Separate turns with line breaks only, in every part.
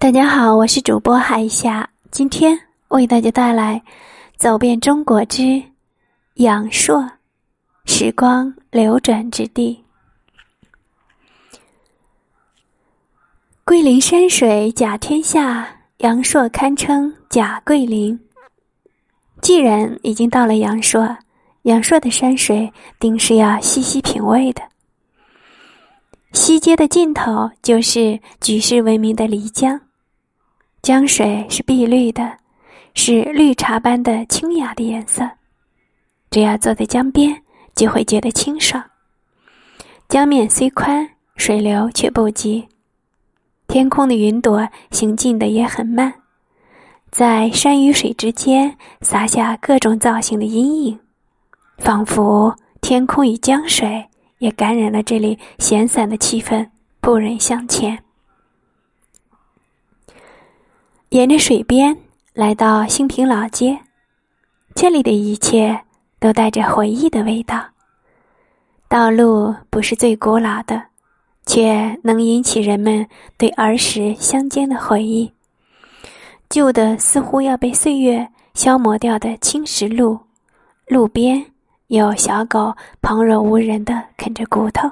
大家好，我是主播海霞，今天为大家带来《走遍中国之阳朔时光流转之地》。桂林山水甲天下，阳朔堪称甲桂林。既然已经到了阳朔，阳朔的山水定是要细细品味的。西街的尽头就是举世闻名的漓江。江水是碧绿的，是绿茶般的清雅的颜色。只要坐在江边，就会觉得清爽。江面虽宽，水流却不急。天空的云朵行进的也很慢，在山与水之间洒下各种造型的阴影，仿佛天空与江水也感染了这里闲散的气氛，不忍向前。沿着水边来到兴平老街，这里的一切都带着回忆的味道。道路不是最古老的，却能引起人们对儿时乡间的回忆。旧的似乎要被岁月消磨掉的青石路，路边有小狗旁若无人的啃着骨头。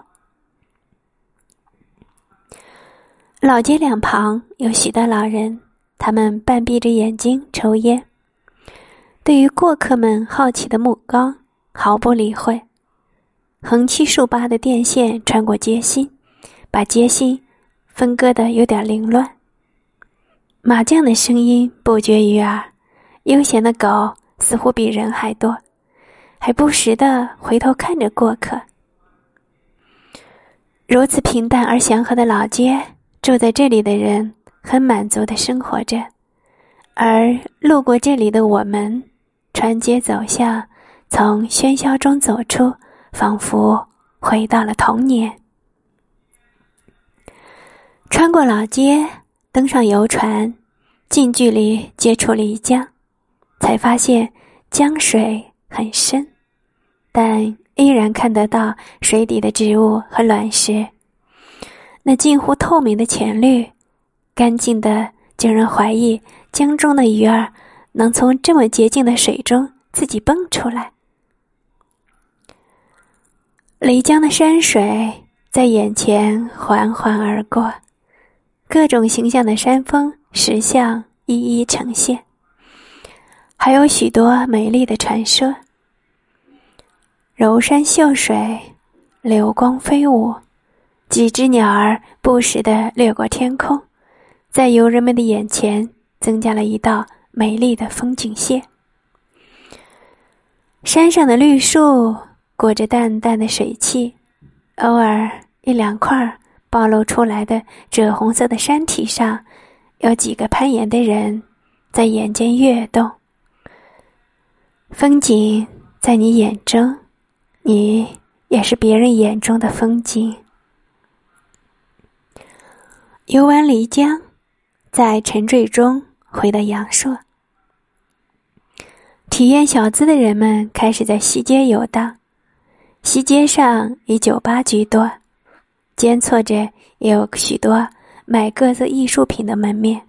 老街两旁有许多老人。他们半闭着眼睛抽烟，对于过客们好奇的目光毫不理会。横七竖八的电线穿过街心，把街心分割的有点凌乱。麻将的声音不绝于耳，悠闲的狗似乎比人还多，还不时的回头看着过客。如此平淡而祥和的老街，住在这里的人。很满足的生活着，而路过这里的我们，穿街走巷，从喧嚣中走出，仿佛回到了童年。穿过老街，登上游船，近距离接触漓江，才发现江水很深，但依然看得到水底的植物和卵石，那近乎透明的浅绿。干净的，竟人怀疑江中的鱼儿能从这么洁净的水中自己蹦出来。漓江的山水在眼前缓缓而过，各种形象的山峰石像一一呈现，还有许多美丽的传说。柔山秀水，流光飞舞，几只鸟儿不时的掠过天空。在游人们的眼前，增加了一道美丽的风景线。山上的绿树裹着淡淡的水汽，偶尔一两块暴露出来的赭红色的山体上，有几个攀岩的人在眼间跃动。风景在你眼中，你也是别人眼中的风景。游完漓江。在沉醉中回到阳朔，体验小资的人们开始在西街游荡。西街上以酒吧居多，间错着也有许多卖各色艺术品的门面。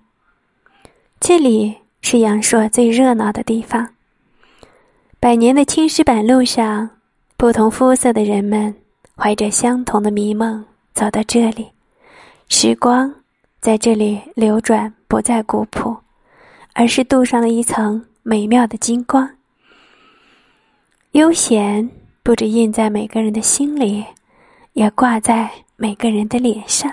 这里是阳朔最热闹的地方。百年的青石板路上，不同肤色的人们怀着相同的迷梦走到这里，时光。在这里流转，不再古朴，而是镀上了一层美妙的金光。悠闲不止印在每个人的心里，也挂在每个人的脸上。